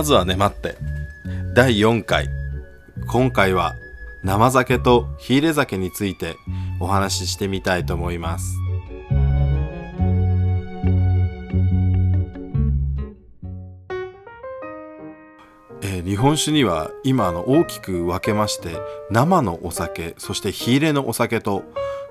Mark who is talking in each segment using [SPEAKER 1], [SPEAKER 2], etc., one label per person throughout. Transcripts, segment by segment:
[SPEAKER 1] まずはね待って。第4回。今回は生酒と火入れ酒についてお話ししてみたいと思います。えー日本酒には今の大きく分けまして生のお酒そして火入れのお酒と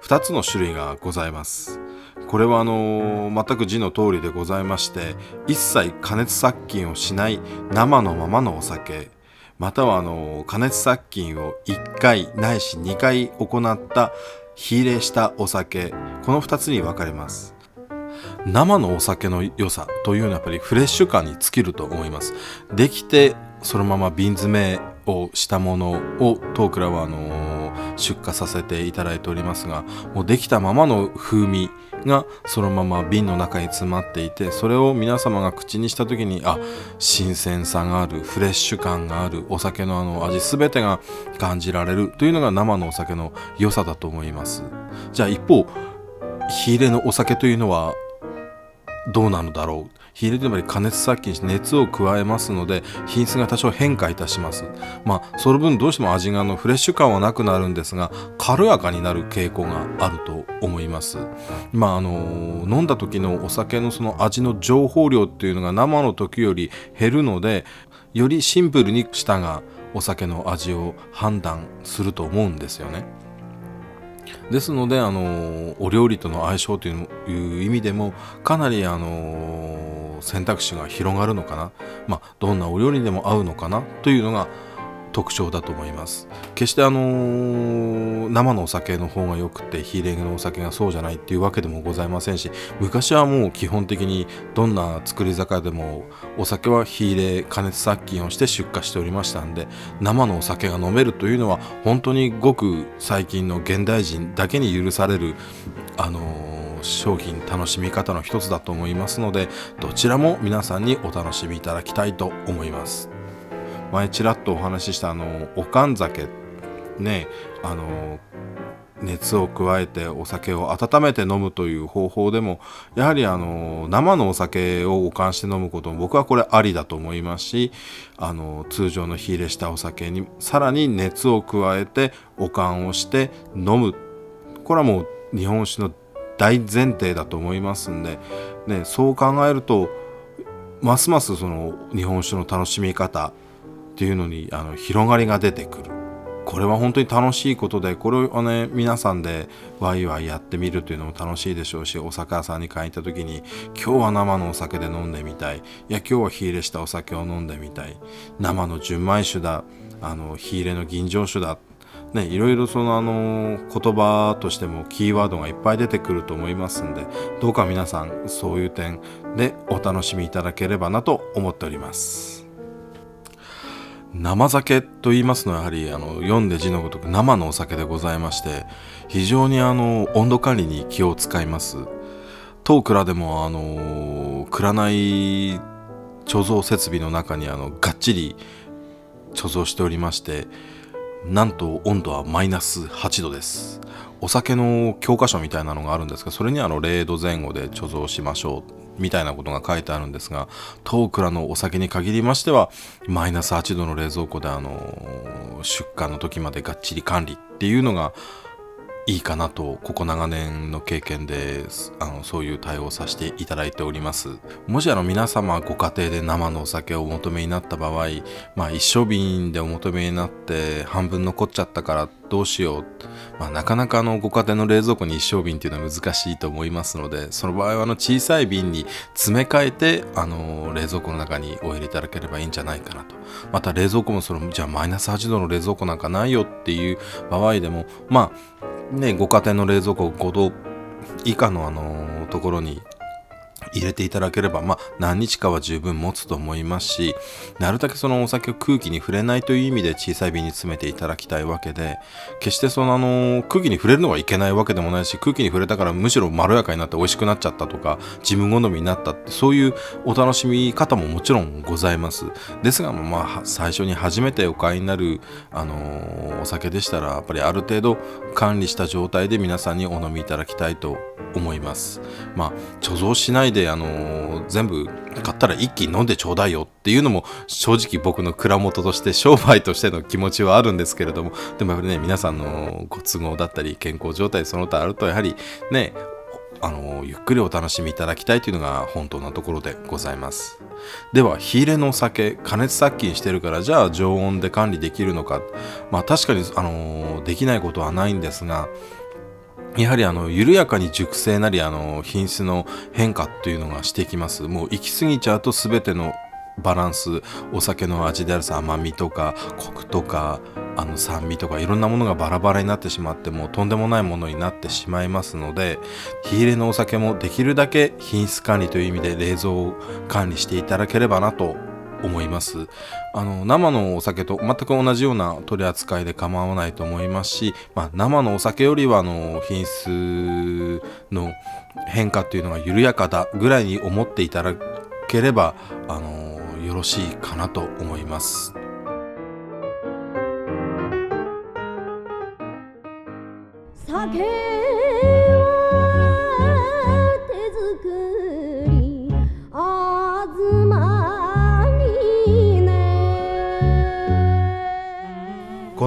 [SPEAKER 1] 2つの種類がございます。これはあのー全く字の通りでございまして一切加熱殺菌をしない生のままのお酒またはあのー加熱殺菌を1回ないし2回行った火入れしたお酒この2つに分かれます。生のお酒の良さというのはやっぱりフレッシュ感に尽きると思います。できてそのまま瓶詰めをしたものを当倉はあのー出荷させていただいておりますがもうできたままの風味がそのまま瓶の中に詰まっていてそれを皆様が口にした時にあ新鮮さがあるフレッシュ感があるお酒のあの味全てが感じられるというのが生のお酒の良さだと思います。じゃあ一方火入れのお酒というのはどうなのだろう？火入れでも加熱殺菌して熱を加えますので品質が多少変化いたします。まあその分どうしても味があのフレッシュ感はなくなるんですが軽やかになる傾向があると思います。まああの飲んだ時のお酒のその味の情報量っていうのが生の時より減るのでよりシンプルに舌がお酒の味を判断すると思うんですよね。ですのであのお料理との相性という意味でもかなりあの選択肢が広がるのかな、まあ、どんなお料理でも合うのかなというのが特徴だと思います。決してあのー生のお酒の方がよくて火入れのお酒がそうじゃないっていうわけでもございませんし昔はもう基本的にどんな作り酒でもお酒は火入れ加熱殺菌をして出荷しておりましたんで生のお酒が飲めるというのは本当にごく最近の現代人だけに許されるあのー商品楽しみ方の一つだと思いますのでどちらも皆さんにお楽しみいただきたいと思います。前ちらっとお話ししたあのおかん酒。ねあの熱を加えてお酒を温めて飲むという方法でもやはりあの生のお酒を保管して飲むことも僕はこれありだと思いますしあの通常の火入れしたお酒にさらに熱を加えて保管をして飲む。これはもう日本酒の大前提だと思いますんで、ね、そう考えるとますますその日本酒の楽しみ方っていうのにあの広がりが出てくる。これは本当に楽しいことでこれをね皆さんでワイワイやってみるというのも楽しいでしょうしお酒屋さんに買いに行った時に今日は生のお酒で飲んでみたい。いや今日は火入れしたお酒を飲んでみたい。生の純米酒だ。あの火入れの吟醸酒だ。ね、いろいろそのあの言葉としてもキーワードがいっぱい出てくると思いますんでどうか皆さんそういう点でお楽しみいただければなと思っております。生酒と言いますのはやはりあの読んで字のごとく生のお酒でございまして非常にあの温度管理に気を使います。当蔵でもあの蔵内貯蔵設備の中にあのがっちり貯蔵しておりましてなんと温度はマイナス8度です。お酒の教科書みたいなのがあるんですがそれにあの0度前後で貯蔵しましょうみたいなことが書いてあるんですが当蔵のお酒に限りましてはマイナス8度の冷蔵庫であの出荷の時までがっちり管理っていうのがいいかなとここ長年の経験であのそういう対応させていただいております。もしあの皆様ご家庭で生のお酒をお求めになった場合まあ一升瓶でお求めになって半分残っちゃったからどうしよう、まあ、なかなかあのご家庭の冷蔵庫に一升瓶っていうのは難しいと思いますのでその場合はあの小さい瓶に詰め替えてあの冷蔵庫の中にお入れいただければいいんじゃないかなと。また冷蔵庫もそのじゃあマイナス8度の冷蔵庫なんかないよっていう場合でもまあね、ご家庭の冷蔵庫5度以下の、あのところに入れていただければ、まあ、何日かは十分持つと思いますしなるだけそのお酒を空気に触れないという意味で小さい瓶に詰めていただきたいわけで決してそのあの空気に触れるのはいけないわけでもないし空気に触れたからむしろまろやかになって美味しくなっちゃったとか自分好みになったってそういうお楽しみ方ももちろんございます。ですが、まあ、最初に初めてお買いになる、あのお酒でしたらやっぱりある程度管理した状態で皆さんにお飲みいただきたいと思います。まあ貯蔵しないでであの全部買ったら一気に飲んでちょうだいよっていうのも正直僕の蔵元として商売としての気持ちはあるんですけれどもでもやっぱりね皆さんのご都合だったり健康状態その他あるとやはりねあのゆっくりお楽しみいただきたいというのが本当なところでございます。では火入れのお酒加熱殺菌してるからじゃあ常温で管理できるのか。まあ確かにあのできないことはないんですがやはりあの緩やかに熟成なりあの品質の変化というのがしてきます。もう行き過ぎちゃうと全てのバランスお酒の味であるさ甘みとかコクとかあの酸味とかいろんなものがバラバラになってしまってもうとんでもないものになってしまいますので火入れのお酒もできるだけ品質管理という意味で冷蔵管理していただければなと思いますあの生のお酒と全く同じような取り扱いで構わないと思いますし、まあ、生のお酒よりはあの品質の変化っていうのが緩やかだぐらいに思っていただければあのよろしいかなと思います。酒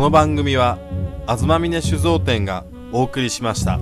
[SPEAKER 1] この番組は東峰酒造店がお送りしました。